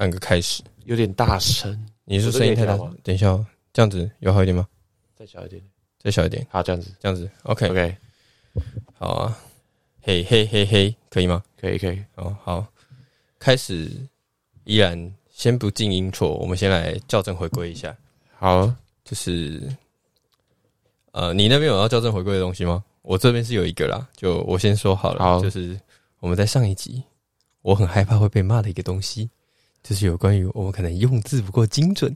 按个开始。有点大声，你是声音太大我这可以调吗，等一下哦，这样子有好一点吗？再小一点。再小一点，好，这样子这样子。OK，，OK，好啊。嘿嘿嘿嘿，可以吗？可以可以。哦，好，开始。依然先不进音错，我们先来校正回归一下。好，就是，呃，你那边有要校正回归的东西吗？我这边是有一个啦，就我先说好了，好就是我们在上一集，我很害怕会被骂的一个东西，就是有关于我们可能用字不够精准，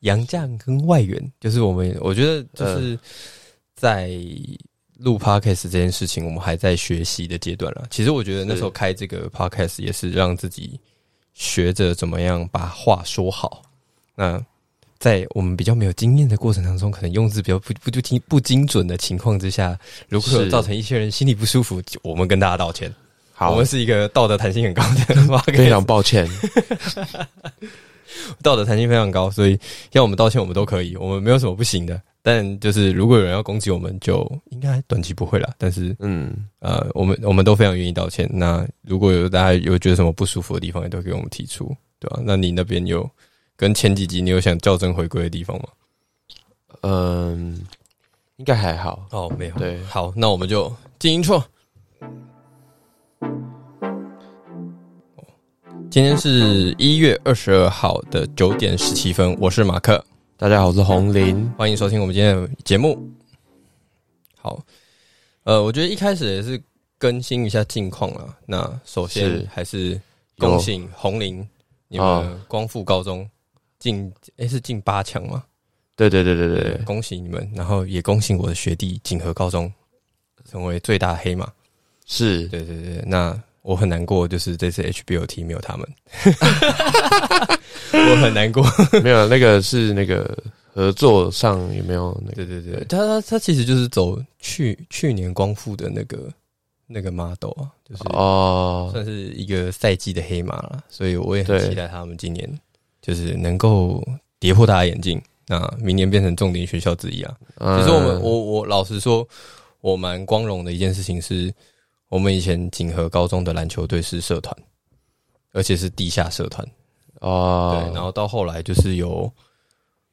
洋将跟外援，就是我们我觉得就是在录 podcast 这件事情，我们还在学习的阶段了。其实我觉得那时候开这个 podcast 也是让自己学着怎么样把话说好。那在我们比较没有经验的过程当中，可能用字比较不不不精不精准的情况之下，如果有造成一些人心里不舒服，我们跟大家道歉。好我们，是一个道德弹性很高的 非常抱歉。道德弹性非常高，所以要我们道歉，我们都可以，我们没有什么不行的。但就是如果有人要攻击我们，就应该短期不会啦。但是嗯，呃，我们我们都非常愿意道歉。那如果有大家有觉得什么不舒服的地方，也都给我们提出，对吧、那你那边有跟前几集你有想校正回归的地方吗？嗯，应该还好。哦，没有。对，好，那我们就进音错。今天是一月二十二号的九点十七分，我是马克。大家好，我是红林。欢迎收听我们今天的节目。好，呃，我觉得一开始也是更新一下近况了。那首先还是恭喜红林，你们哦光复高中进诶、是进八强吗？对对对对对对，恭喜你们，然后也恭喜我的学弟锦和高中成为最大黑马。是对对对，那我很难过，就是这次 HBOT 没有他们，我很难过。没有那个是那个合作上有没有那个？对对对，他他他其实就是走去去年光复的那个那个 model 啊，就是哦，算是一个赛季的黑马了，所以我也很期待他们今年就是能够跌破大家眼镜，那明年变成重点学校之一啊。嗯其实我们我我老实说，我蛮光荣的一件事情是，我们以前锦和高中的篮球队是社团，而且是地下社团。哦，对，然后到后来就是有，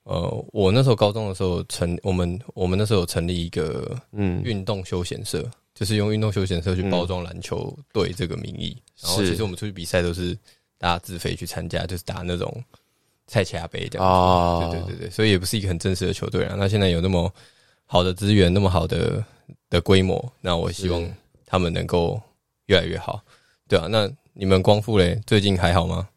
呃，我那时候高中的时候成我们我们那时候有成立一个嗯，运动休闲社，就是用运动休闲社去包装篮球队这个名义。然后其实我们出去比赛都是大家自费去参加，就是打那种菜奇亚杯这样子。哦，对对对对，所以也不是一个很正式的球队啊。那现在有那么好的资源，那么好的的规模，那我希望是他们能够越来越好，对啊。那你们光复嘞，最近还好吗？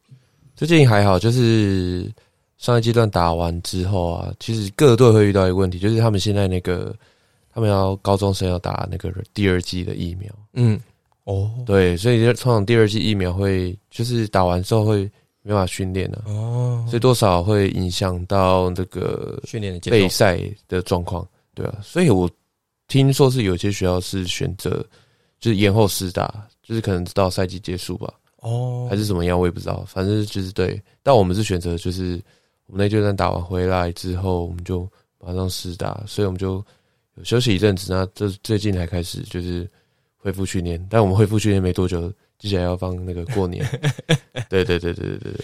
最近还好，就是上一阶段打完之后啊，其实各队会遇到一个问题，就是他们现在那个他们要高中生要打那个第二季的疫苗，嗯，哦。对，所以就通常第二季疫苗会就是打完之后会没办法训练了，哦，所以多少会影响到那个训练的备赛的状况，对啊，所以我听说是有些学校是选择就是延后实打，就是可能直到赛季结束吧。哦，还是怎么样？我也不知道，反正就是对。但我们是选择，就是我们那阶段打完回来之后，我们就马上实打。所以我们就有休息一阵子。那这最近才开始，就是恢复训练。但我们恢复训练没多久，接下来要放那个过年。对对对对对对对。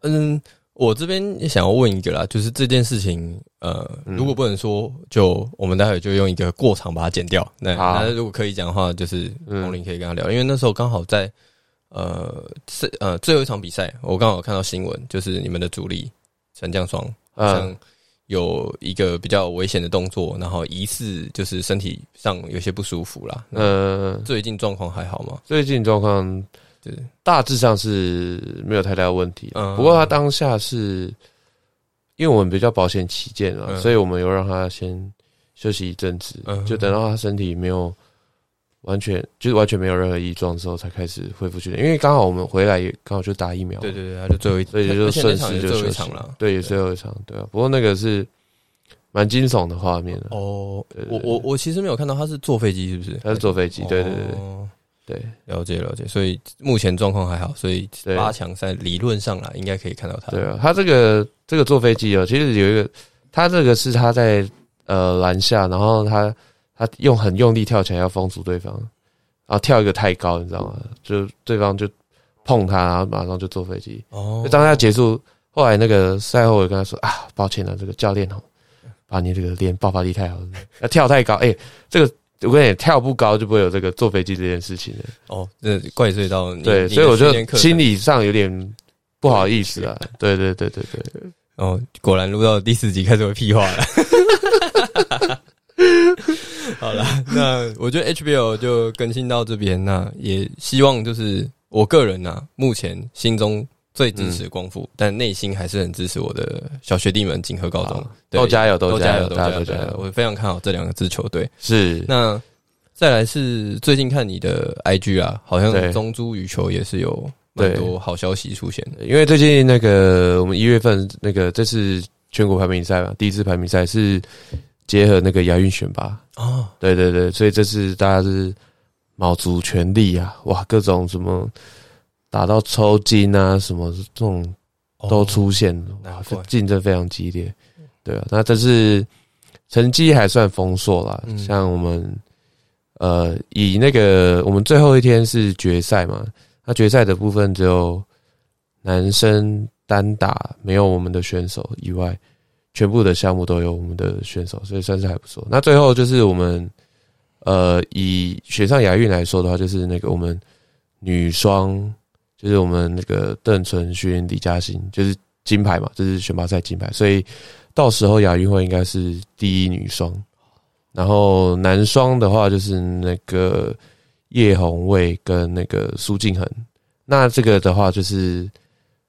嗯。我这边也想要问一个啦，就是这件事情，呃，嗯如果不能说，就我们待会就用一个过场把它剪掉。那如果可以讲的话，就是嗯红林可以跟他聊，因为那时候刚好在呃是呃最后一场比赛，我刚好看到新闻，就是你们的主力陈将双好嗯像有一个比较危险的动作，然后疑似就是身体上有些不舒服啦。那呃，最近状况还好吗？最近状况对，大致上是没有太大的问题，嗯。不过他当下是因为我们比较保险起见啊，嗯。所以我们有让他先休息一阵子，嗯。就等到他身体没有完全就是完全没有任何异状之后，才开始恢复训练。因为刚好我们回来也刚好就打疫苗，对对对，他就最后一，所以就顺势就休息了。对，也最后一场，对啊。不过那个是蛮惊悚的画面的，哦，我我我其实没有看到他是坐飞机，是不是？他是坐飞机，对对对对。哦对，了解了解，所以目前状况还好，所以对八强赛理论上啦，应该可以看到他。对啊，他这个这个坐飞机哦，其实有一个，他这个是他在呃篮下，然后他他用很用力跳起来要封住对方，然后跳一个太高，你知道吗？就对方就碰他，然后马上就坐飞机。哦就当他结束，后来那个赛后我跟他说啊，抱歉了，这个教练哦，把你这个练爆发力太好了，要跳太高，哎、这个我跟你跳不高就不会有这个坐飞机这件事情了。哦，这怪罪到你对，所以我就心理上有点不好意思啊。对对对对对，哦，果然录到第四集开始会屁话了。好了，那我觉得 HBO 就更新到这边，那也希望就是我个人啊、目前心中最支持光复，但内心还是很支持我的小学弟们锦和高中都加油都加油都加油！我非常看好这两个支球队。是那再来是最近看你的 IG 啊，好像中珠羽球也是有蛮多好消息出现的。因为最近那个我们一月份那个这次全国排名赛嘛，第一次排名赛是结合那个亚运选拔，哦，对对对，所以这次大家是卯足全力啊，哇，各种什么打到抽筋啊，什么这种都出现竞争非常激烈。对啊，那这是成绩还算丰硕啦，嗯像我们呃以那个我们最后一天是决赛嘛，那决赛的部分只有男生单打没有我们的选手以外，全部的项目都有我们的选手，所以算是还不错。那最后就是我们呃以雪上亚运来说的话，就是那个我们女双，就是我们那个邓淳勋、李嘉欣，就是金牌嘛，这是选拔赛金牌，所以到时候亚运会应该是第一女双。然后男双的话就是那个叶红卫跟那个苏敬恒。那这个的话就是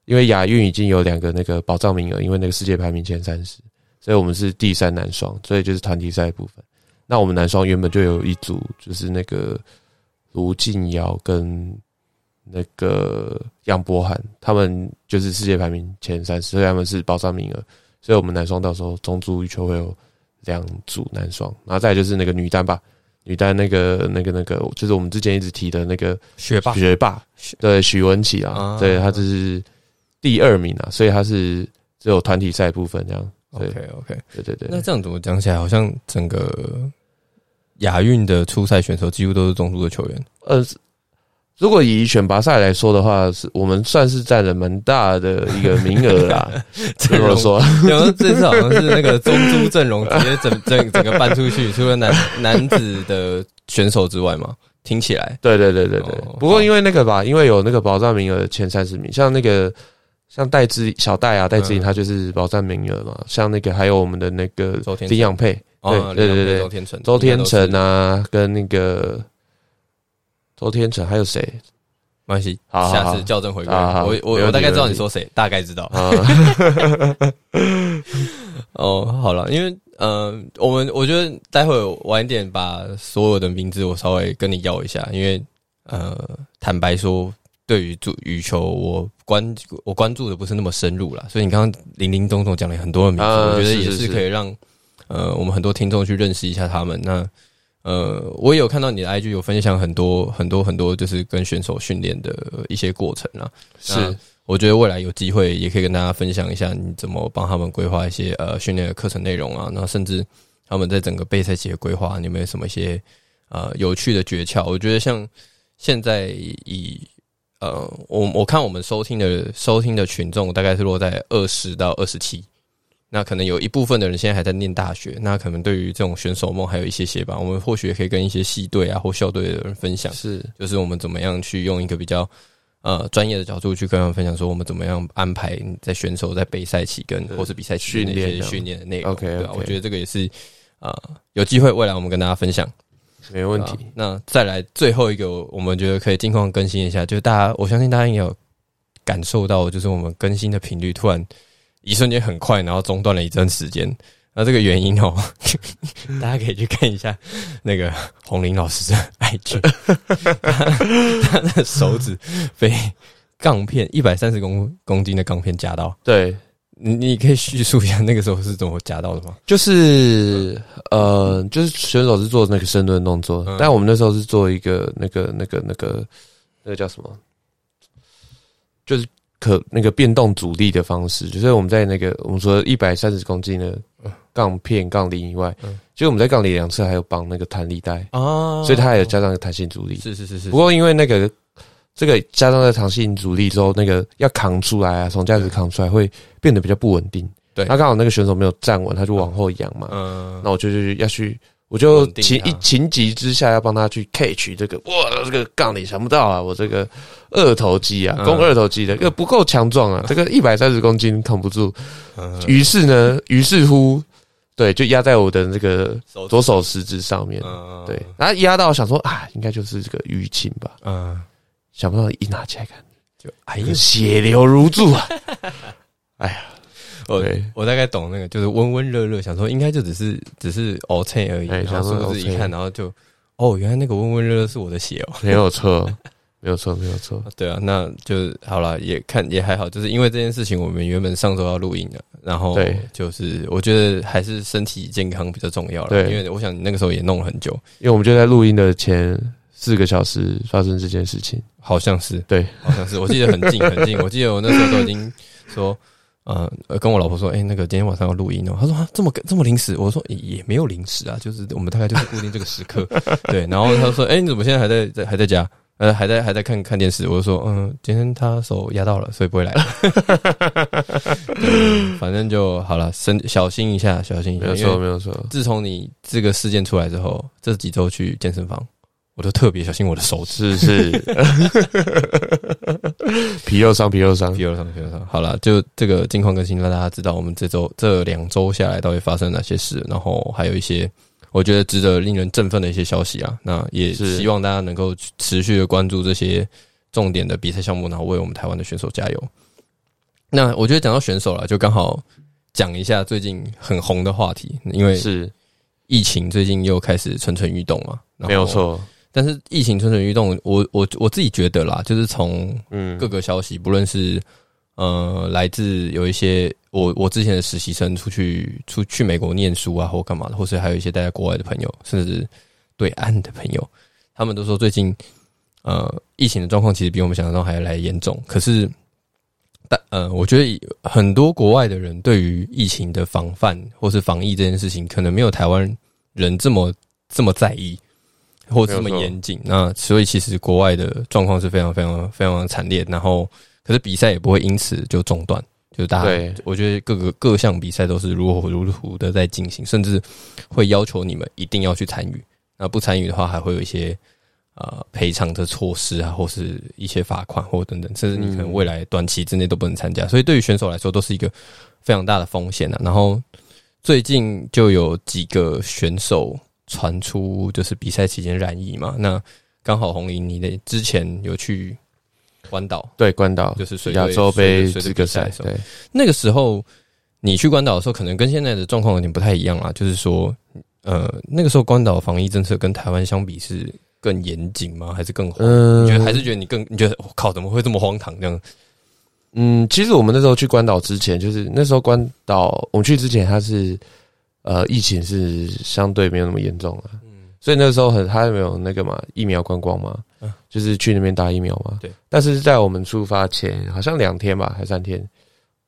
因为亚运已经有两个那个保障名额，因为那个世界排名前三十，所以我们是第三男双，所以就是团体赛部分。那我们男双原本就有一组，就是那个卢敬尧跟那个杨博涵，他们就是世界排名前三十，所以他们是保障名额。所以我们男双到时候中足羽球会有两组男双，然后再来就是那个女单吧，女单那个那个那个，就是我们之前一直提的那个学霸学霸，对许文琪啊啊，对他就是第二名啊，所以他是只有团体赛部分这样。OK OK，对对对，那这样怎么讲起来，好像整个亚运的初赛选手几乎都是中珠的球员。呃，如果以选拔赛来说的话，是我们算是占了蛮大的一个名额啦。阵 容如果说，然后这次好像是那个中珠阵容直接整整 整个搬出去，除了男男子的选手之外嘛，听起来对对对对对哦。不过因为那个吧，因为有那个保障名额前三十名，像那个像戴志小戴啊，戴志颖嗯他就是保障名额嘛。像那个还有我们的那个周天成林养佩，哦，对对对对周天成，周天成啊，啊，跟那个周天成还有谁没关系，好好好下次校正回归。我我我大概知道你说谁，大概知道。啊？哦，好了，因为呃，我们我觉得待会晚一点把所有的名字我稍微跟你要一下，因为呃，坦白说，对于足羽球我关我关注的不是那么深入啦，所以你刚刚零零总总讲了很多的名字，啊我觉得也是可以让呃我们很多听众去认识一下他们。那呃，我也有看到你的 IG 有分享很多很多很多，就是跟选手训练的一些过程啊。是我觉得未来有机会也可以跟大家分享一下，你怎么帮他们规划一些呃训练的课程内容啊，那甚至他们在整个备赛期的规划，你有没有什么一些呃有趣的诀窍？我觉得像现在以呃我我看我们收听的收听的群众大概是落在二十到二十七。那可能有一部分的人现在还在念大学，那可能对于这种选手梦还有一些些吧。我们或许也可以跟一些系队啊或校队的人分享，是就是我们怎么样去用一个比较呃专业的角度去跟他们分享，说我们怎么样安排你在选手在备赛期跟或是比赛期间的一些训练训练的内容。OK，对啊，我觉得这个也是呃有机会未来我们跟大家分享。没问题啊。那再来最后一个，我们觉得可以尽况更新一下，就是大家我相信大家应该有感受到，就是我们更新的频率突然一瞬间很快，然后中断了一阵时间。那这个原因哦，大家可以去看一下那个红林老师的 IG，他他的手指被钢片一百三十公公斤的钢片夹到，对，你你可以叙述一下那个时候是怎么夹到的吗？就是呃，就是选手是做那个深蹲动作，嗯但我们那时候是做一个那个那个那个那个叫什么，就是可那个变动阻力的方式，就是我们在那个我们说一百三十公斤的杠片杠铃以外，嗯其实我们在杠铃两侧还有绑那个弹力带，啊所以它还有加上弹性阻力。是是是是，不过因为那个这个加上了弹性阻力之后，那个要扛出来啊，从架子扛出来会变得比较不稳定。对那刚好那个选手没有站稳，他就往后仰嘛。嗯，那我就就要去，我就情一情急之下要帮他去 catch 这个，哇，这个杠你想不到啊，我这个二头肌啊，嗯。肱二头肌的，这个不够强壮啊，这个一百三十公斤扛不住。嗯。于是呢，于是乎，对，就压在我的这个左手食指上面。嗯对，然后压到想说啊，应该就是这个淤青吧，嗯，想不到一拿起来看，就哎呀，血流如注啊！哎呀，我我大概懂那个，就是温温热热，想说应该就只是只是 O K 而已，哎然后想说殊不知 OK 一看，然后就哦，原来那个温温热热是我的血哦。没有错，没有错，没有错。对啊，那就好了，也看也还好，就是因为这件事情，我们原本上周要录音的，然后对就是我觉得还是身体健康比较重要了，对因为我想你那个时候也弄了很久，因为我们就在录音的前四个小时发生这件事情。好像是，对，好像是，我记得很近很近，我记得我那时候都已经说。呃，呃跟我老婆说，哎、那个今天晚上要录音哦。她说啊，这么这么临时，我说、也也没有临时啊，就是我们大概就是固定这个时刻，对。然后她说，哎、你怎么现在还在在还在家？呃，还在还在看看电视？我就说，嗯、今天他手压到了，所以不会来了。对反正就好了，身小心一下，小心一下。没有错，没有错。自从你这个事件出来之后，这几周去健身房，我都特别小心我的手指。是是，皮肉伤，皮肉伤皮。肉伤，皮肉伤。好了，就这个近况更新，让大家知道我们这周这两周下来到底发生哪些事，然后还有一些我觉得值得令人振奋的一些消息啊。那也是希望大家能够持续的关注这些重点的比赛项目，然后为我们台湾的选手加油。那我觉得讲到选手了，就刚好讲一下最近很红的话题，因为是疫情最近又开始蠢蠢欲动嘛，没有。错。但是疫情蠢蠢欲动，我我我自己觉得啦，就是从嗯，各个消息，不论是呃来自有一些我我之前的实习生出去出去美国念书啊，或干嘛的，或是还有一些待在国外的朋友，甚至对岸的朋友，他们都说最近呃疫情的状况其实比我们想象中还要来严重。可是，但呃，我觉得很多国外的人对于疫情的防范或是防疫这件事情，可能没有台湾人这么这么在意。或者这么严谨，那所以其实国外的状况是非常非常非常惨烈，然后可是比赛也不会因此就中断，就是大家对我觉得各个各项比赛都是如火如荼的在进行，甚至会要求你们一定要去参与，那不参与的话还会有一些呃赔偿的措施啊，或是一些罚款或等等，甚至你可能未来短期之内都不能参加，所以对于选手来说都是一个非常大的风险啊。然后最近就有几个选手。传出就是比赛期间染疫嘛，那刚好红林你的之前有去关岛，对，关岛就是水亚洲杯水资格赛对，那个时候你去关岛的时候，可能跟现在的状况有点不太一样啊，就是说，呃，那个时候关岛防疫政策跟台湾相比是更严谨吗？还是更荒？嗯你觉得还是觉得你更你觉得我靠，怎么会这么荒唐这样？嗯，其实我们那时候去关岛之前，就是那时候关岛我们去之前，它是呃疫情是相对没有那么严重啊，嗯所以那时候很他没有那个嘛疫苗观光嘛，嗯就是去那边打疫苗嘛。对。但是在我们出发前，好像两天吧，还三天，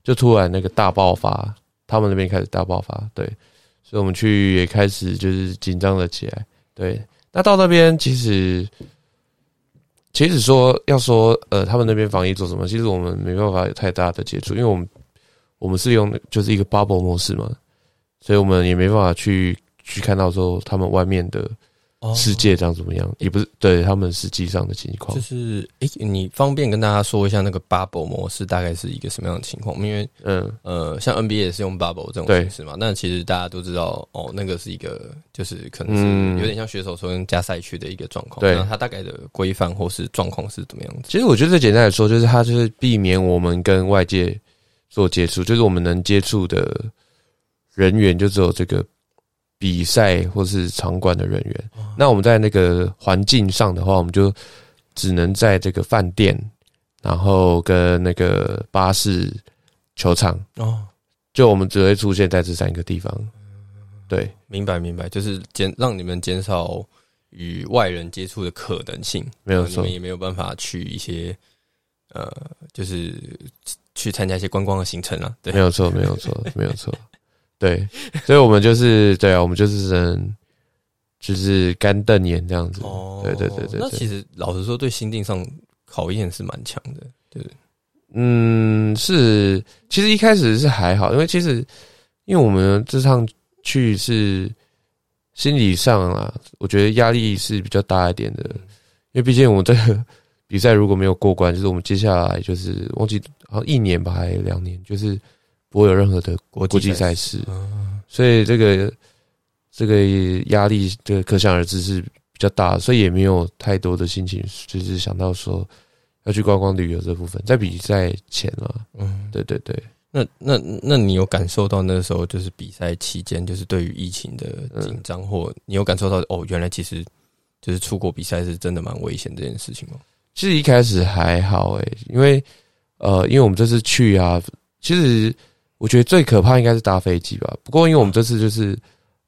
就突然那个大爆发，他们那边开始大爆发，对，所以我们去也开始就是紧张了起来。对，那到那边其实。其实说要说呃，他们那边防疫做什么？其实我们没办法有太大的接触，因为我们我们是用就是一个 bubble 模式嘛，所以我们也没办法去去看到说他们外面的哦世界长怎么样，也不是对他们实际上的情况就。是诶、你方便跟大家说一下那个 bubble 模式大概是一个什么样的情况？因为嗯，呃，像 NBA 也是用 bubble 这种形式嘛，那其实大家都知道哦，那个是一个就是可能有点像选手说跟加赛区的一个状况。对那它大概的规范或是状况是怎么样子？其实我觉得最简单来说，就是它就是避免我们跟外界做接触，就是我们能接触的人员就只有这个比赛或是场馆的人员。那我们在那个环境上的话，我们就只能在这个饭店，然后跟那个巴士、球场，哦，就我们只会出现在这三个地方。对，明白明白，就是减让你们减少与外人接触的可能性，没有错也没有办法去一些呃，就是去参加一些观光的行程啊。对，没有错，没有错，没有错。对，所以我们就是对啊，我们就是只能就是干瞪眼这样子。哦，对对对对对那其实老实说，对心境上考验是蛮强的，对。嗯，是，其实一开始是还好，因为其实因为我们这趟去是心理上啊，我觉得压力是比较大一点的，因为毕竟我们这个比赛如果没有过关，就是我们接下来就是忘记好像一年吧，还两年，就是不会有任何的国际赛事，所以这个这个压力这个可想而知是比较大，所以也没有太多的心情，就是想到说。要去观光旅游这部分，在比赛前了。嗯，对对对。那那那你有感受到那时候就是比赛期间，就是对于疫情的紧张，或你有感受到哦，原来其实就是出国比赛是真的蛮危险这件事情吗？其实一开始还好诶，因为呃，因为我们这次去啊，其实我觉得最可怕应该是搭飞机吧。不过因为我们这次就是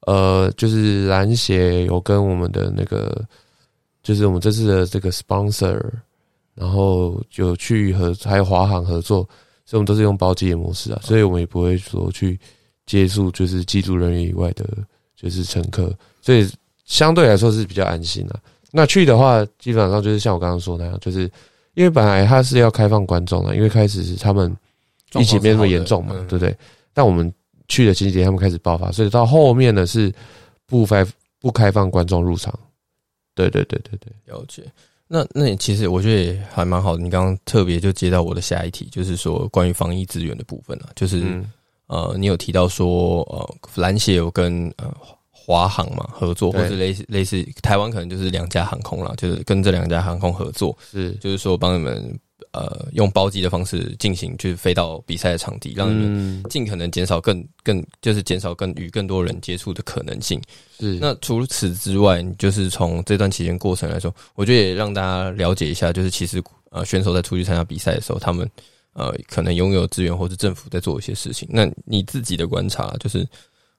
呃，就是篮协有跟我们的那个，就是我们这次的这个 sponsor。然后就去和还有华航合作，所以我们都是用包机的模式啊，所以我们也不会说去接触就是机组人员以外的，就是乘客，所以相对来说是比较安心的。那去的话，基本上就是像我刚刚说那样，就是因为本来它是要开放观众的，因为开始是他们疫情没那么严重嘛，对不对？但我们去的前几天他们开始爆发，所以到后面呢是不开不开放观众入场。对对对对对，了解。那那其实我觉得也还蛮好的。你刚刚特别就接到我的下一题，就是说关于防疫资源的部分啊，就是呃，你有提到说呃，蓝协有跟呃华航嘛合作，或者类似类似台湾可能就是两家航空啦，就是跟这两家航空合作，是就是说帮你们。呃，用包机的方式进行，就是飞到比赛的场地，让你们尽可能减少更更，就是减少更与更多人接触的可能性。是那除此之外，就是从这段期间过程来说，我觉得也让大家了解一下，就是其实呃，选手在出去参加比赛的时候，他们呃可能拥有资源，或是政府在做一些事情。那你自己的观察，就是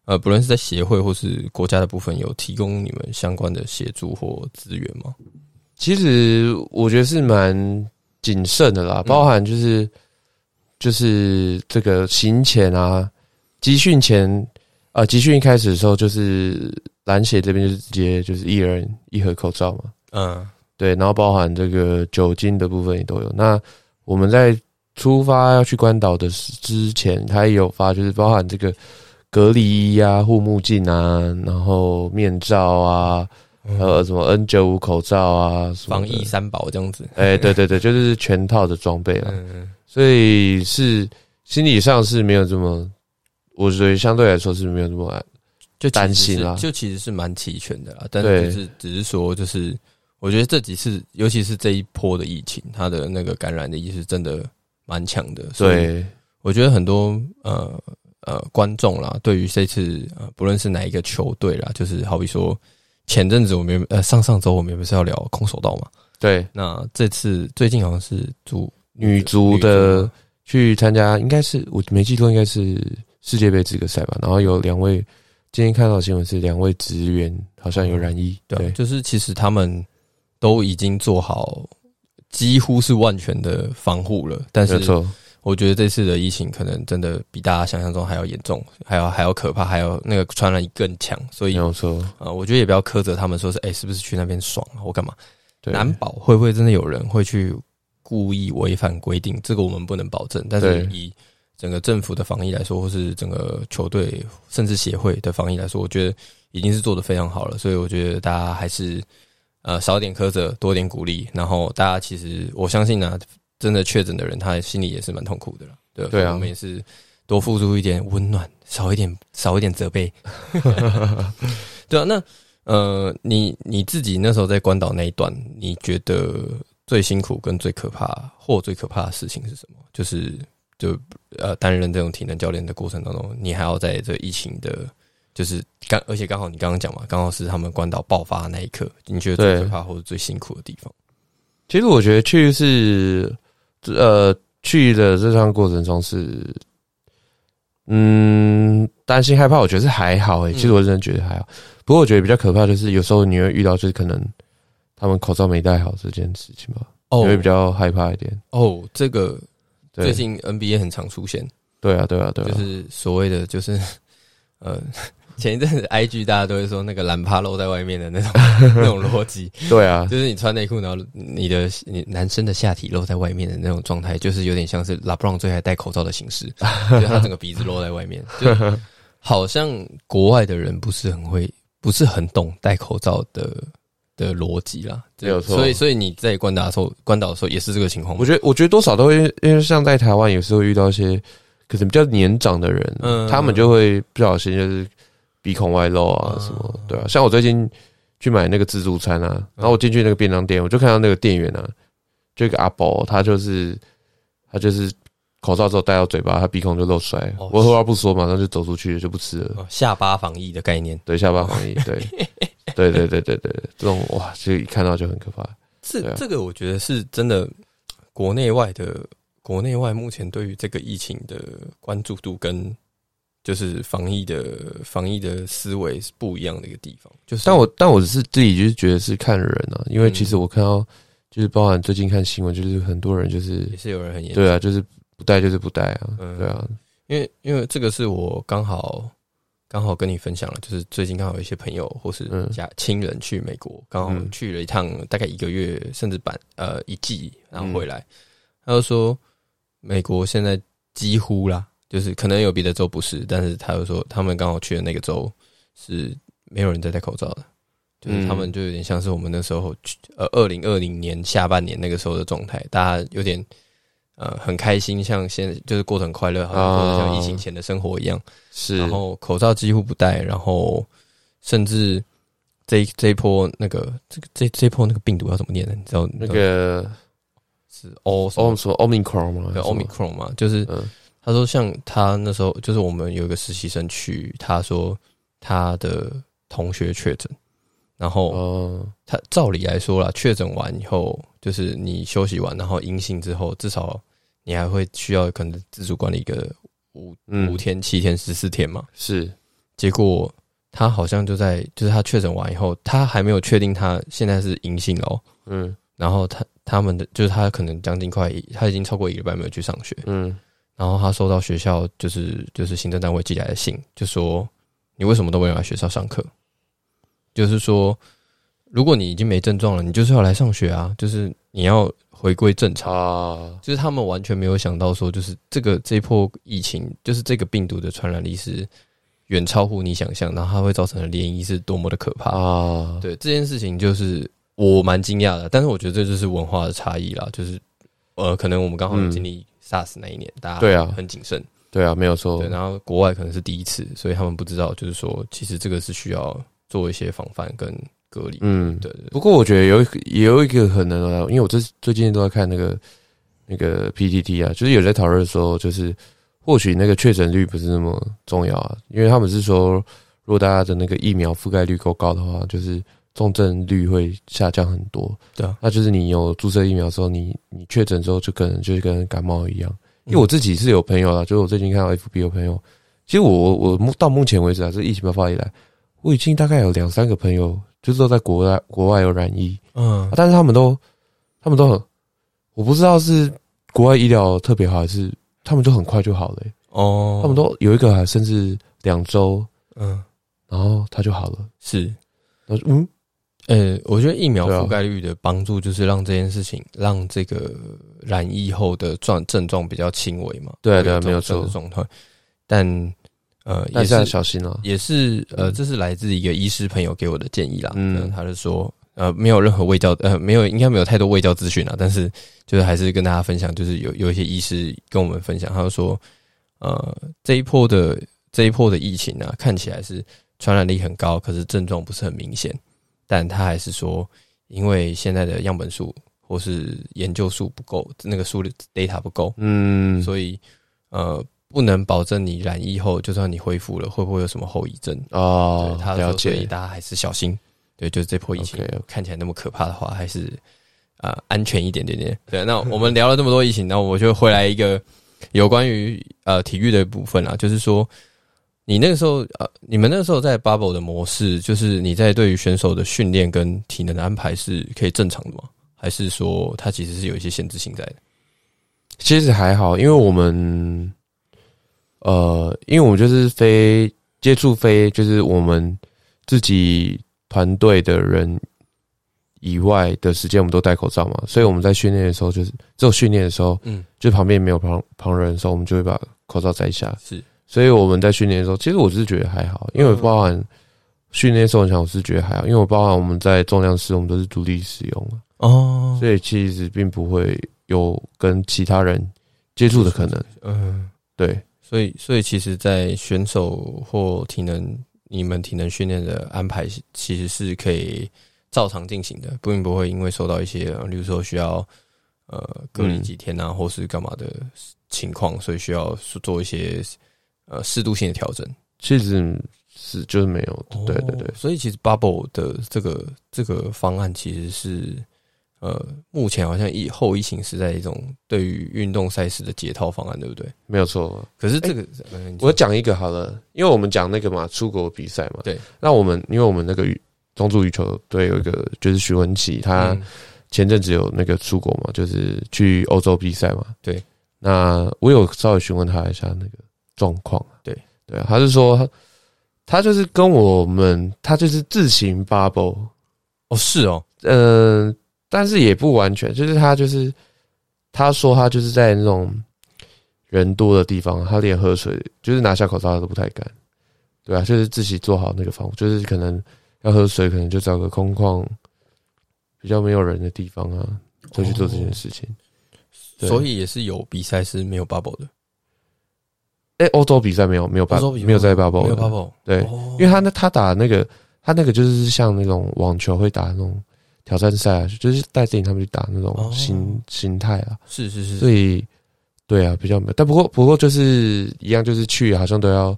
呃，不论是在协会或是国家的部分，有提供你们相关的协助或资源吗？其实我觉得是蛮。谨慎的啦，包含就是就是这个行前啊，集训前啊，集训一开始的时候，就是篮协这边就是直接就是一人一盒口罩嘛，嗯，对，然后包含这个酒精的部分也都有。那我们在出发要去关岛的之前，他也有发，就是包含这个隔离衣啊、护目镜啊，然后面罩啊。呃，什么 N 九五口罩啊，防疫三宝这样子。哎，对对对，就是全套的装备了。所以是心理上是没有这么，我觉得相对来说是没有这么就担心啦。就其实是蛮齐全的啦，但是是只是说，就是我觉得这几次，尤其是这一波的疫情，它的那个感染的意识真的蛮强的。所以我觉得很多呃呃观众啦，对于这次呃不论是哪一个球队啦，就是好比说。前阵子我们呃上上周我们不是要聊空手道嘛？对，那这次最近好像是足女足的去参加，应该是我没记错，应该是世界杯资格赛吧。然后有两位，今天看到新闻是两位职员好像有染疫，对，就是其实他们都已经做好几乎是万全的防护了，但是。我觉得这次的疫情可能真的比大家想象中还要严重，还要还要可怕，还有那个传染力更强。所以没有错啊，我觉得也不要苛责他们，说是哎，是不是去那边爽啊，或干嘛？难保会不会真的有人会去故意违反规定？这个我们不能保证。但是以整个政府的防疫来说，或是整个球队甚至协会的防疫来说，我觉得已经是做的非常好了。所以我觉得大家还是呃少点苛责，多点鼓励。然后大家其实我相信呢。真的确诊的人，他心里也是蛮痛苦的了。对，对啊，我们也是多付出一点温暖，少一点少一点责备。对啊，那呃，你你自己那时候在关岛那一段，你觉得最辛苦跟最可怕或最可怕的事情是什么？就是就呃担任这种体能教练的过程当中，你还要在这疫情的，就是刚而且刚好你刚刚讲嘛，刚好是他们关岛爆发那一刻，你觉得最可怕或者最辛苦的地方？其实我觉得去是。呃，去的这趟过程中是，嗯，担心害怕，我觉得是还好诶。其实我真的觉得还好，不过我觉得比较可怕就是有时候你会遇到，就是可能他们口罩没戴好这件事情吧，哦，会比较害怕一点。哦，这个最近 NBA 很常出现。对啊，对啊，对啊，就是所谓的就是呃，前一阵子 IG 大家都会说那个懒趴露在外面的那种 那种逻辑，对啊，就是你穿内裤，然后你的你男生的下体露在外面的那种状态，就是有点像是拉布朗最爱戴口罩的形式，就他整个鼻子露在外面，就好像国外的人不是很会，不是很懂戴口罩的的逻辑啦，没有错。所以所以你在关岛的时候，关岛的时候也是这个情况吗？我觉得我觉得多少都会，因为像在台湾有时候遇到一些可能比较年长的人，嗯。他们就会不小心就是鼻孔外露啊什么，对啊，像我最近去买那个自助餐啊，然后我进去那个便当店，我就看到那个店员啊，就一个阿伯，他就是他就是口罩之后戴到嘴巴，他鼻孔就露出来，哦我二话不说，马上就走出去就不吃了。哦下巴防疫的概念。对，下巴防疫，对，对对对对对，这种哇，就一看到就很可怕。这这个我觉得是真的，国内外的国内外目前对于这个疫情的关注度跟就是防疫的防疫的思维是不一样的一个地方。就是，但我但我是自己就是觉得是看人啊，因为嗯其实我看到就是包含最近看新闻，就是很多人就是也是有人很严对啊，就是不戴就是不戴啊，嗯。对啊，因为因为这个是我刚好刚好跟你分享了，就是最近刚好有一些朋友或是嗯。家亲人去美国，刚好嗯去了一趟，大概一个月甚至半呃一季，然后嗯。回来，他就说美国现在几乎啦，就是可能有别的州不是，但是他又说他们刚好去的那个州是没有人在戴口罩的。就是他们就有点像是我们那时候去呃二零二零年下半年那个时候的状态，大家有点呃很开心，像现在就是过得很快乐，好像过得像疫情前的生活一样。是，然后口罩几乎不戴，然后甚至这一这一波那个这个这这一波那个病毒要怎么念呢？你知道那个是 O 什哦么 omicron 吗？Omicron 嘛？就是嗯他说像他那时候就是我们有一个实习生去，他说他的同学确诊，然后哦，他照理来说啦，确诊完以后，就是你休息完，然后阴性之后，至少你还会需要可能自主管理一个五嗯五天、七天、十四天嘛。是结果他好像就在，就是他确诊完以后，他还没有确定他现在是阴性哦。嗯然后他他们的就是他可能将近快，他已经超过一个礼拜没有去上学。嗯然后他收到学校就是就是行政单位寄来的信，就说你为什么都没有来学校上课？就是说，如果你已经没症状了，你就是要来上学啊，就是你要回归正常。啊，就是他们完全没有想到说，就是这个这一波疫情，就是这个病毒的传染力是远超乎你想象，然后它会造成的涟漪是多么的可怕。啊，对这件事情，就是我蛮惊讶的，但是我觉得这就是文化的差异啦，就是呃，可能我们刚好有经历 SARS 那一年，大家对啊。很谨慎，对啊，没有错。对，，然后国外可能是第一次，所以他们不知道，就是说其实这个是需要做一些防范跟隔离。嗯，对不过我觉得有一也有一个可能啊，因为我最最近都在看那个那个 PTT 啊，就是有在讨论说，就是或许那个确诊率不是那么重要啊，因为他们是说，如果大家的那个疫苗覆盖率够高的话，就是重症率会下降很多。对啊，那就是你有注射疫苗之后，你你确诊之后就可能就是跟感冒一样。因为我自己是有朋友啦，就是我最近看到 FB 有朋友，其实我我我目到目前为止啊，这疫情爆发以来，我已经大概有两三个朋友，就是都在国外国外有染疫，嗯。啊，但是他们都他们都很，我不知道是国外医疗特别好，还是他们就很快就好了欸、哦，他们都有一个还甚至两周，嗯。然后他就好了。是。然后嗯，呃，我觉得疫苗覆盖率的帮助就是让这件事情，让这个染疫后的状症状比较轻微嘛。对啊对啊没有错状态，但呃也是要小心啊。也是呃，嗯这是来自一个医师朋友给我的建议啦。嗯嗯，他是说呃没有任何卫教呃没有应该没有太多卫教资讯啊，但是就是还是跟大家分享，就是有有一些医师跟我们分享，他就说呃这一波的这一波的疫情啊，看起来是传染力很高，可是症状不是很明显，但他还是说，因为现在的样本数或是研究数不够，那个数的 data 不够，嗯，所以呃不能保证你染疫后，就算你恢复了，会不会有什么后遗症？哦对，他了说，所以解。大家还是小心。对，就是这波疫情看起来那么可怕的话，还是啊、呃安全一点点点。对，那我们聊了这么多疫情，那我就回来一个有关于呃体育的部分啊，就是说你那个时候呃，你们那个时候在 bubble 的模式，就是你在对于选手的训练跟体能的安排是可以正常的吗？还是说它其实是有一些限制性在的？其实还好，因为我们呃，因为我们就是非接触非就是我们自己团队的人以外的时间，我们都戴口罩嘛，所以我们在训练的时候，就是只有训练的时候，嗯，就旁边没有旁旁人的时候，我们就会把口罩摘下。是，所以我们在训练的时候，其实我是觉得还好，因为包含训练受影响，我是觉得还好，因为我包含我们在重量室，我们都是独立使用的，哦，所以其实并不会有跟其他人接触的可能。嗯，对，所以所以其实，在选手或体能你们体能训练的安排，其实是可以照常进行的，并不会因为受到一些，呃例如说需要呃隔离几天啊，或是干嘛的情况，所以需要做一些呃适度性的调整。其实是就是没有，对对对哦，所以其实 Bubble 的这个这个方案其实是呃，目前好像以后疫情时代一种对于运动赛事的解套方案，对不对？没有错。可是这个，我讲一个好了，因为我们讲那个嘛，出国比赛嘛，对。那我们因为我们那个羽中足羽球队有一个就是徐文琪，他嗯前阵子有那个出国嘛，就是去欧洲比赛嘛。对。那我有稍微询问他一下那个状况。对。对啊，他是说他他就是跟我们，他就是自行 bubble，哦是哦，嗯，但是也不完全，就是他就是他说他就是在那种人多的地方，他连喝水就是拿下口罩他都不太敢，对啊，就是自己做好那个防护，就是可能要喝水，可能就找个空旷比较没有人的地方啊，就去做这件事情。对。所以也是有比赛是没有 Bubble 的，哎、欧洲比赛没有没有办欧洲比赛没有在 bubble，没有 Bubble，对，哦。因为他那他打那个他那个就是像那种网球会打那种挑战赛啊，就是带着他们去打那种哦。形形态啊。是是是，所以，对啊，比较没有。但不过，不过就是一样，就是去好像都要，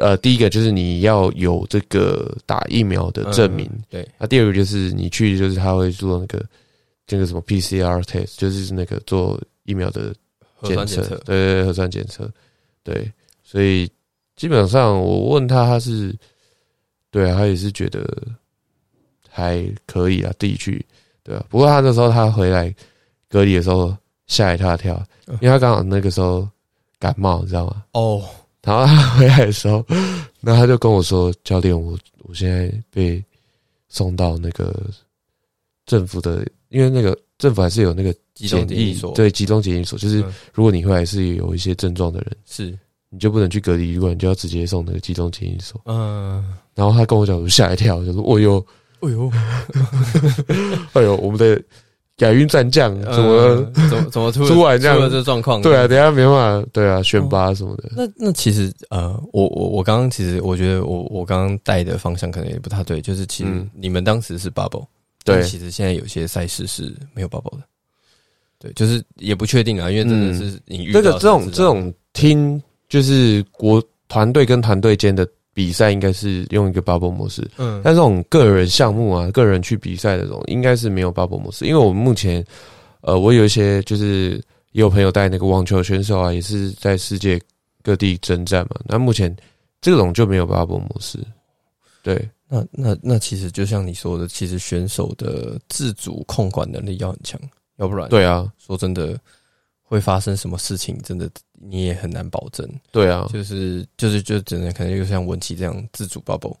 呃，第一个就是你要有这个打疫苗的证明，嗯对，那、第二个就是你去，就是他会做那个这个什么 PCR test，就是那个做疫苗的核检测，酸检测对对对，核酸检测，对，所以基本上我问他，他是，对啊，他也是觉得还可以啊，自己去，对啊。不过他那时候他回来隔离的时候吓一大跳，嗯因为他刚好那个时候感冒，你知道吗？哦，然后他回来的时候，那他就跟我说：“教练，我我现在被送到那个政府的，因为那个政府还是有那个集中检疫所，对集中检疫所，就是嗯。如果你回来是有一些症状的人，是，你就不能去隔离旅馆，你就要直接送那个集中检疫所。嗯，然后他跟我讲，我就吓一跳，我就说：“哦呦，哎呦，哎呦，我们的亚运战将怎么？呃怎么怎么突然突然这样？这状况？对啊，等一下没办法，对啊，选拔什么的。那那其实呃，我我我刚刚其实我觉得我我刚刚带的方向可能也不太对，就是其实嗯。你们当时是 bubble，对。其实现在有些赛事是没有 bubble 的，对，就是也不确定啊，因为真的是你遇到嗯这个这种这种听就是国团队跟团队间的比赛，应该是用一个 bubble 模式。嗯但这种个人项目啊，个人去比赛的这种，应该是没有 bubble 模式。因为我们目前，呃，我有一些就是也有朋友带那个网球选手啊，也是在世界各地征战嘛。那目前这种就没有 bubble 模式。对，那那那其实就像你说的，其实选手的自主控管能力要很强，要不然对啊，说真的会发生什么事情，真的你也很难保证。对啊，就是就是就只能可能就像文琪这样自主 bubble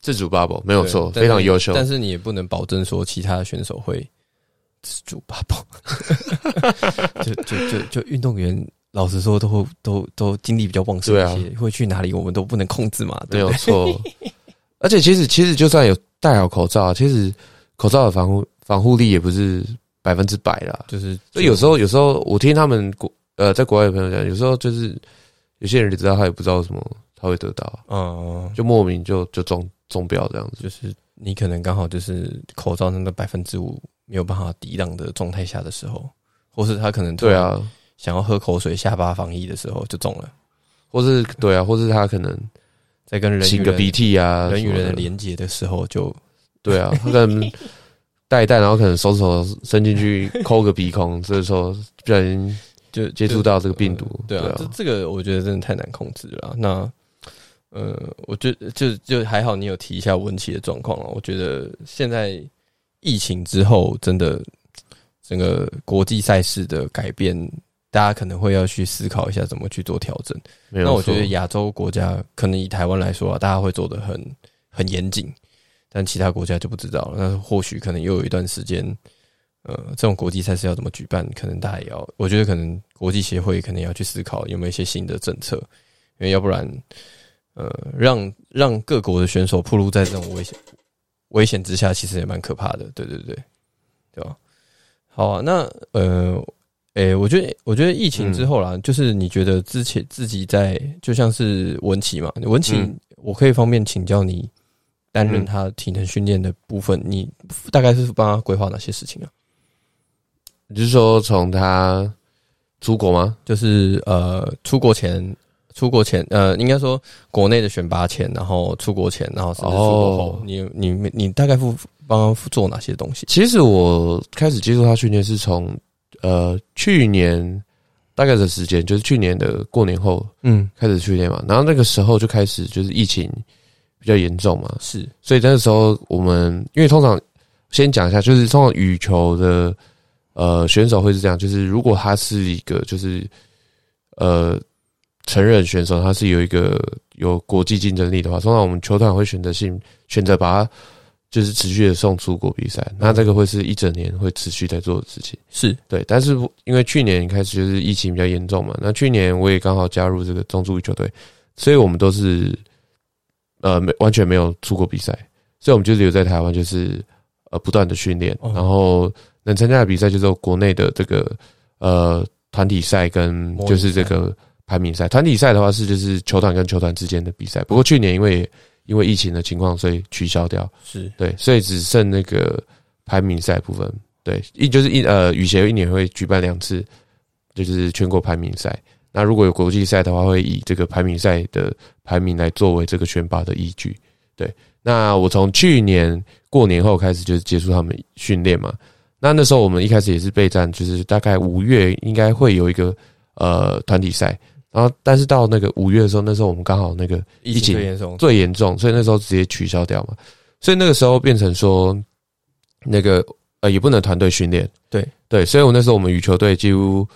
自主 bubble 没有错，非常优秀。但是你也不能保证说其他的选手会自主 bubble，就就就就运动员。老实说，都会都都精力比较旺盛一些，会去哪里我们都不能控制嘛，没有对不对？错。而且其实其实就算有戴好口罩，其实口罩的防护防护力也不是百分之百啦。就是所以有时候有时候我听他们国呃在国外的朋友讲，有时候就是有些人你知道他也不知道什么他会得到，嗯，就莫名就就中中标这样子。就是你可能刚好就是口罩那个百分之五没有办法抵挡的状态下的时候，或是他可能对啊，想要喝口水下巴防疫的时候就中了，或是对啊，或是他可能在跟人擤个鼻涕啊，人与人的连接的时候就对啊，他可能 带一带，然后可能手指头伸进去 抠个鼻孔，这时候不小心就接触到这个病毒。对啊，这这个我觉得真的太难控制了啊。那呃，我觉得就就还好，你有提一下文琪的状况了。我觉得现在疫情之后，真的整个国际赛事的改变大家可能会要去思考一下怎么去做调整。那我觉得亚洲国家可能以台湾来说啊，大家会做的很很严谨，但其他国家就不知道了。那或许可能又有一段时间，呃，这种国际赛事要怎么举办，可能大家也要，我觉得可能国际协会可能也要去思考有没有一些新的政策，因为要不然，呃，让让各国的选手暴露在这种危险危险之下，其实也蛮可怕的。对对对，对吧？好啊，那呃。诶、我觉得，我觉得疫情之后啦，就是你觉得之前自己在，就像是文琪嘛，文琪，嗯我可以方便请教你担任嗯他体能训练的部分，你大概是帮他规划哪些事情啊？你是说从他出国吗？就是呃，出国前，出国前，呃，应该说国内的选拔前，然后出国前，然后甚至出国后，哦你你你大概负帮他做哪些东西？其实我开始接触他训练是从呃去年大概的时间，就是去年的过年后嗯，开始训练嘛。然后那个时候就开始就是疫情比较严重嘛，是，所以那个时候我们因为通常先讲一下，就是通常羽球的呃选手会是这样，就是如果他是一个就是呃成人选手，他是有一个有国际竞争力的话，通常我们球团会选择性选择把他就是持续的送出国比赛，那这个会是一整年会持续在做的事情。是，对，但是因为去年开始就是疫情比较严重嘛，那去年我也刚好加入这个中足羽球队，所以我们都是呃没完全没有出过比赛，所以我们就留在台湾，就是呃不断的训练，哦然后能参加的比赛就是有国内的这个呃团体赛跟就是这个排名赛。团体赛的话是就是球团跟球团之间的比赛，不过去年因为因为疫情的情况，所以取消掉。是，对，所以只剩那个排名赛部分。对，一就是一呃，羽协一年会举办两次，就是全国排名赛。那如果有国际赛的话，会以这个排名赛的排名来作为这个选拔的依据。对，那我从去年过年后开始就是接触他们训练嘛。那那时候我们一开始也是备战，就是大概五月应该会有一个呃团体赛，然后但是到那个五月的时候，那时候我们刚好那个疫情最严重，最严重，所以那时候直接取消掉嘛。所以那个时候变成说，那个呃也不能团队训练，对对，所以我那时候我们羽球队几乎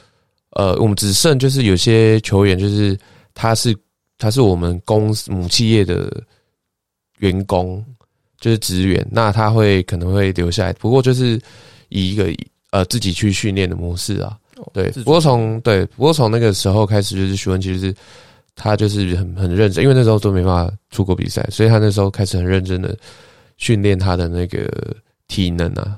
呃我们只剩就是有些球员就是他是他是我们公司母企业的员工，就是职员，那他会可能会留下来，不过就是以一个呃自己去训练的模式啊。对，不过从对，不过从那个时候开始，就是徐文其实是他就是很很认真，因为那时候都没办法出国比赛，所以他那时候开始很认真的训练他的那个体能啊，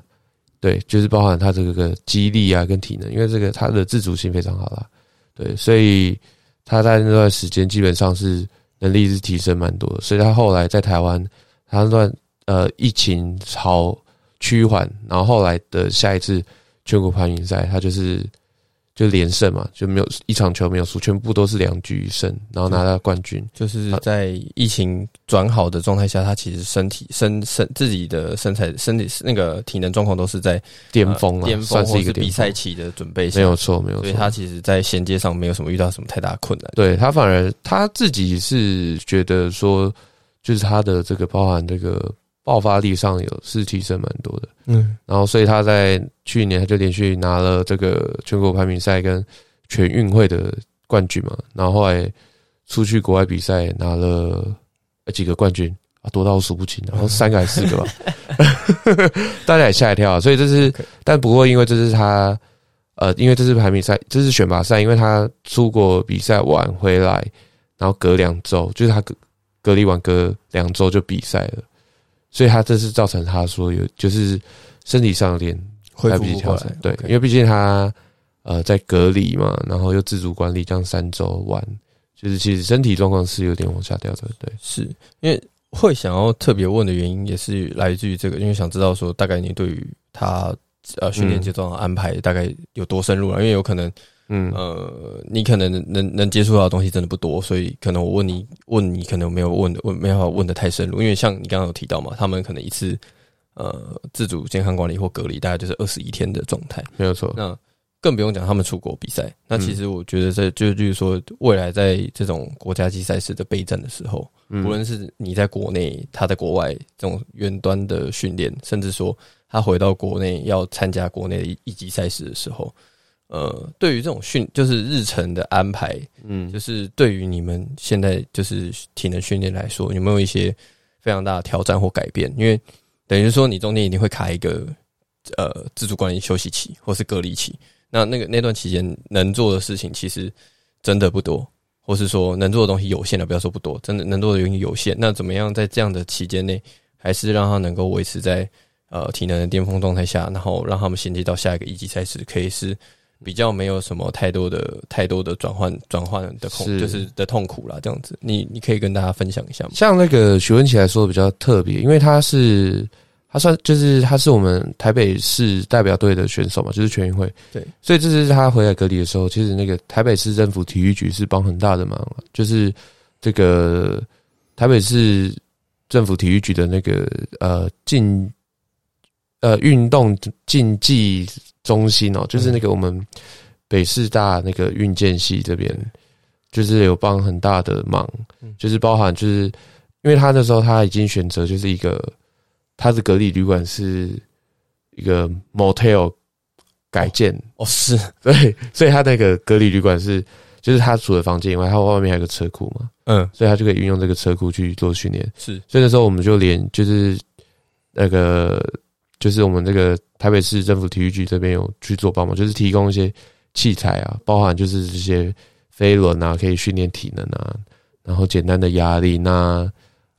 对，就是包含他这个个肌力啊跟体能，因为这个他的自主性非常好啦，对，所以他在那段时间基本上是能力是提升蛮多的，所以他后来在台湾，他那段呃疫情好趋缓，然后后来的下一次全国排名赛，他就是就连胜嘛，就没有一场球没有输，全部都是两局胜，然后拿到冠军。就是在疫情转好的状态下，他其实身体身身自己的身材身体那个体能状况都是在巅峰啊，呃巅峰算是一个比赛，期的准备，没有错，没有错。所以他其实在衔接上没有什么遇到什么太大困难。对他反而他自己是觉得说，就是他的这个包含这个爆发力上有是提升蛮多的。嗯，然后所以他在去年他就连续拿了这个全国排名赛跟全运会的冠军嘛，然后后来出去国外比赛拿了呃几个冠军啊，多到数不清，然后三个还是四个吧，大家也吓一跳啊。所以这是但不过因为这是他呃，因为这是排名赛，这是选拔赛，因为他出国比赛完回来，然后隔两周，就是他隔隔离完隔两周就比赛了，所以他这是造成他说有就是身体上有点恢复不过来，，调整对因为毕竟他呃在隔离嘛，然后又自主管理这样三周完，就是其实身体状况是有点往下掉的，对，是因为会想要特别问的原因，也是来自于这个，因为想知道说大概你对于他呃训练阶段的安排大概有多深入了，因为有可能嗯。呃你可能能能接触到的东西真的不多，所以可能我问你问你可能没有问问没办法问的太深入，因为像你刚刚有提到嘛，他们可能一次呃自主健康管理或隔离大概就是二十一天的状态，没有错，那更不用讲他们出国比赛。那嗯其实我觉得这就就是说，未来在这种国家级赛事的备战的时候，嗯。无论是你在国内，他在国外这种远端的训练，甚至说他回到国内要参加国内的一一级赛事的时候，呃，对于这种训，就是日程的安排，嗯，就是对于你们现在就是体能训练来说，有没有一些非常大的挑战或改变？因为等于说你中间一定会卡一个呃自主管理休息期或是隔离期，那那个那段期间能做的事情其实真的不多，或是说能做的东西有限的，不要说不多，真的能做的东西有限。那怎么样在这样的期间内，还是让他能够维持在呃体能的巅峰状态下，然后让他们衔接到下一个一级赛事，可以是。比较没有什么太多的太多的转换转换的痛，就是的痛苦啦，这样子，你你可以跟大家分享一下吗？像那个许文琪来说比较特别，因为他是他算就是他是我们台北市代表队的选手嘛，就是全运会，对，所以这是他回来隔离的时候，其实那个台北市政府体育局是帮很大的忙，就是这个台北市政府体育局的那个呃竞呃运动竞技。中心哦，就是那个我们北师大那个运建系这边，就是有帮很大的忙，就是包含就是因为他那时候他已经选择就是一个他的隔离旅馆是一个 motel 改建。哦，是。对，所以他那个隔离旅馆是就是他除了房间以外，他外面还有个车库嘛，嗯，所以他就可以运用这个车库去做训练，是，所以那时候我们就连就是那个。就是我们这个台北市政府体育局这边有去做帮忙，就是提供一些器材啊，包含就是这些飞轮啊，可以训练体能啊，然后简单的哑铃啊、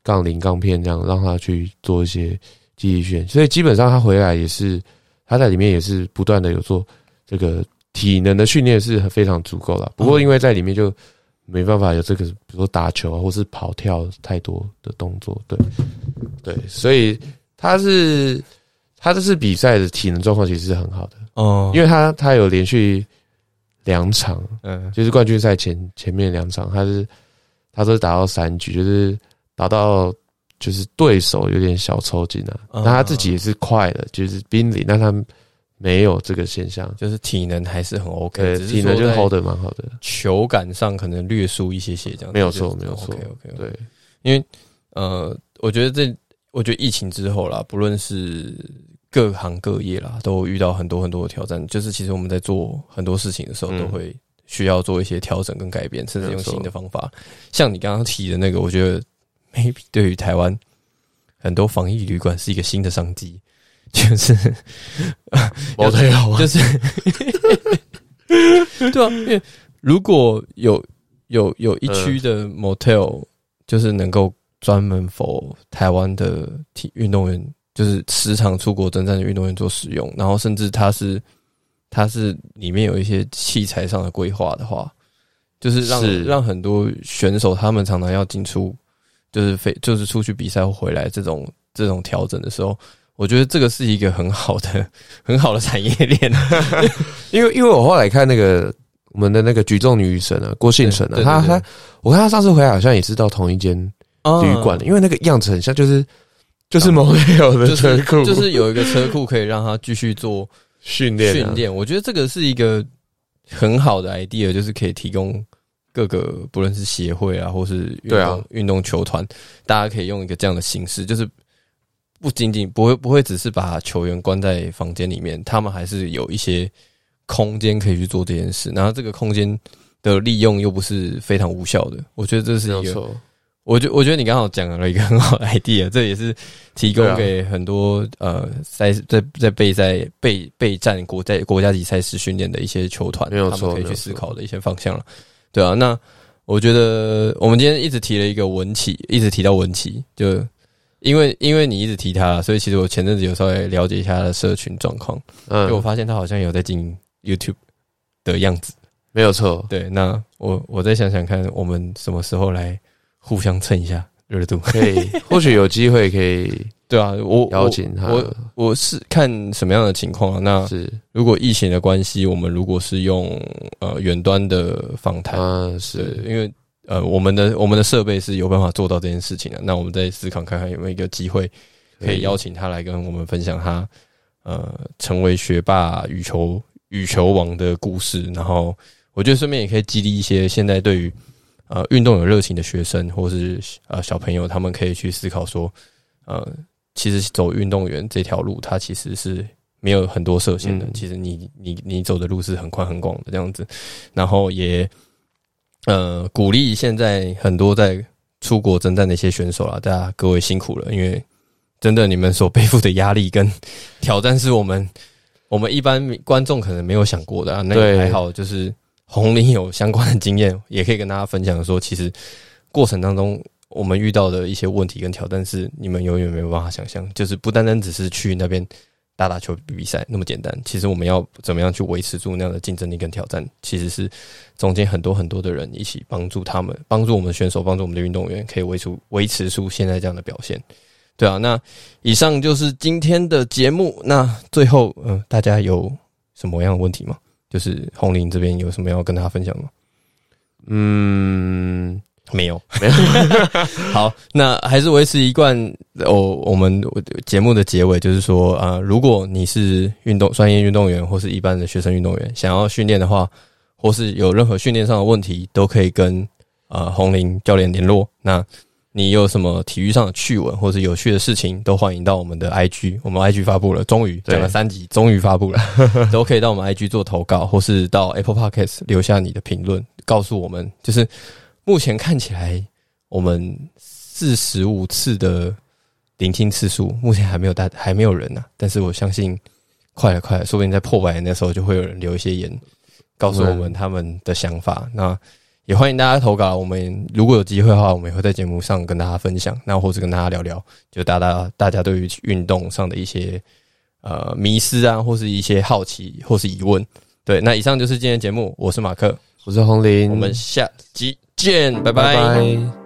杠铃、杠片这样，让他去做一些记忆训练。所以基本上他回来也是他在里面也是不断的有做这个体能的训练，是非常足够了。不过因为在里面就没办法有这个，比如说打球啊，或是跑跳太多的动作，对对，所以他是。他这次比赛的体能状况其实是很好的哦，因为他他有连续两场，嗯，就是冠军赛前前面两场，他是他都是打到三局，就是打到就是对手有点小抽筋啊，那他自己也是快的，就是濒临，但他没有这个现象，就是体能还是很 OK，体能就 hold 得蛮好的，球感上可能略输一些些这样，没有错，没有错，OK OK，对，因为呃，我觉得这我觉得疫情之后啦，不论是各行各业啦，都遇到很多很多的挑战。就是其实我们在做很多事情的时候，都会需要做一些调整跟改变，甚至用新的方法。像你刚刚提的那个，我觉得 maybe 对于台湾很多防疫旅馆是一个新的商机，就是我没有，就是 对啊，因为如果有有有一区的 motel，就是能够专门否台湾的体运动员。就是时常出国征战的运动员做使用，然后甚至他是他是里面有一些器材上的规划的话，就是让让很多选手他们常常要进出，就是非就是出去比赛或回来这种这种调整的时候，我觉得这个是一个很好的 很好的产业链。因为因为我后来看那个我们的那个举重女神啊，郭信成啊，他他我看他上次回来好像也是到同一间旅馆的，因为那个样子很像就是。就是某有的车库，就是有一个车库可以让他继续做训练。训练，我觉得这个是一个很好的 idea，就是可以提供各个不论是协会啊，或是运动运动球团，大家可以用一个这样的形式，就是不仅仅不会不会只是把球员关在房间里面，他们还是有一些空间可以去做这件事。然后这个空间的利用又不是非常无效的，我觉得这是一个。我觉我觉得你刚好讲了一个很好的 idea，这也是提供给很多呃赛在在备赛备备战国在国家级赛事训练的一些球团，没有错，可以去思考的一些方向了。对啊，那我觉得我们今天一直提了一个文奇，一直提到文奇，就因为因为你一直提他，所以其实我前阵子有稍微了解一下他的社群状况，嗯，就我发现他好像有在经营 YouTube 的样子，没有错。对，那我我再想想看，我们什么时候来。互相蹭一下热度，可以，或许有机会可以，对啊，我邀请他，我我是看什么样的情况啊？那是如果疫情的关系，我们如果是用呃远端的访谈，啊，是因为呃我们的我们的设备是有办法做到这件事情的。那我们再思考看看有没有一个机会可以邀请他来跟我们分享他呃成为学霸羽球羽球王的故事。然后我觉得顺便也可以激励一些现在对于。呃，运动有热情的学生，或是呃小朋友，他们可以去思考说，呃，其实走运动员这条路，它其实是没有很多设限的，嗯。其实你你你走的路是很宽很广的这样子，然后也呃鼓励现在很多在出国征战的一些选手啦，大家各位辛苦了，因为真的你们所背负的压力跟挑战是我们我们一般观众可能没有想过的啊，那还好，就是红林有相关的经验，也可以跟大家分享说，其实过程当中我们遇到的一些问题跟挑战是你们永远没有办法想象，就是不单单只是去那边打打球比比赛那么简单，其实我们要怎么样去维持住那样的竞争力跟挑战，其实是中间很多很多的人一起帮助他们，帮助我们选手，帮助我们的运动员，可以维持维持住现在这样的表现。对啊，那以上就是今天的节目。那最后，嗯、大家有什么样的问题吗？就是红林这边有什么要跟大家分享吗？嗯，没有，没有。好，那还是维持一贯哦，我们节目的结尾就是说啊、如果你是运动专业运动员或是一般的学生运动员，想要训练的话，或是有任何训练上的问题，都可以跟呃红林教练联络。那你有什么体育上的趣闻或是有趣的事情，都欢迎到我们的 IG，我们 IG 发布了，终于讲了三集，终于发布了，都可以到我们 IG 做投稿，或是到 Apple Podcast 留下你的评论，告诉我们，就是目前看起来我们四十五次的聆听次数，目前还没有大还没有人呢、但是我相信快了快了，说不定在破百人的时候就会有人留一些言，告诉我们他们的想法。那也欢迎大家投稿，我们如果有机会的话，我们也会在节目上跟大家分享，那或者跟大家聊聊，就大家大家对于运动上的一些呃迷失啊，或是一些好奇或是疑问。对，那以上就是今天的节目，我是马克，我是红林，我们下集见，拜拜。拜拜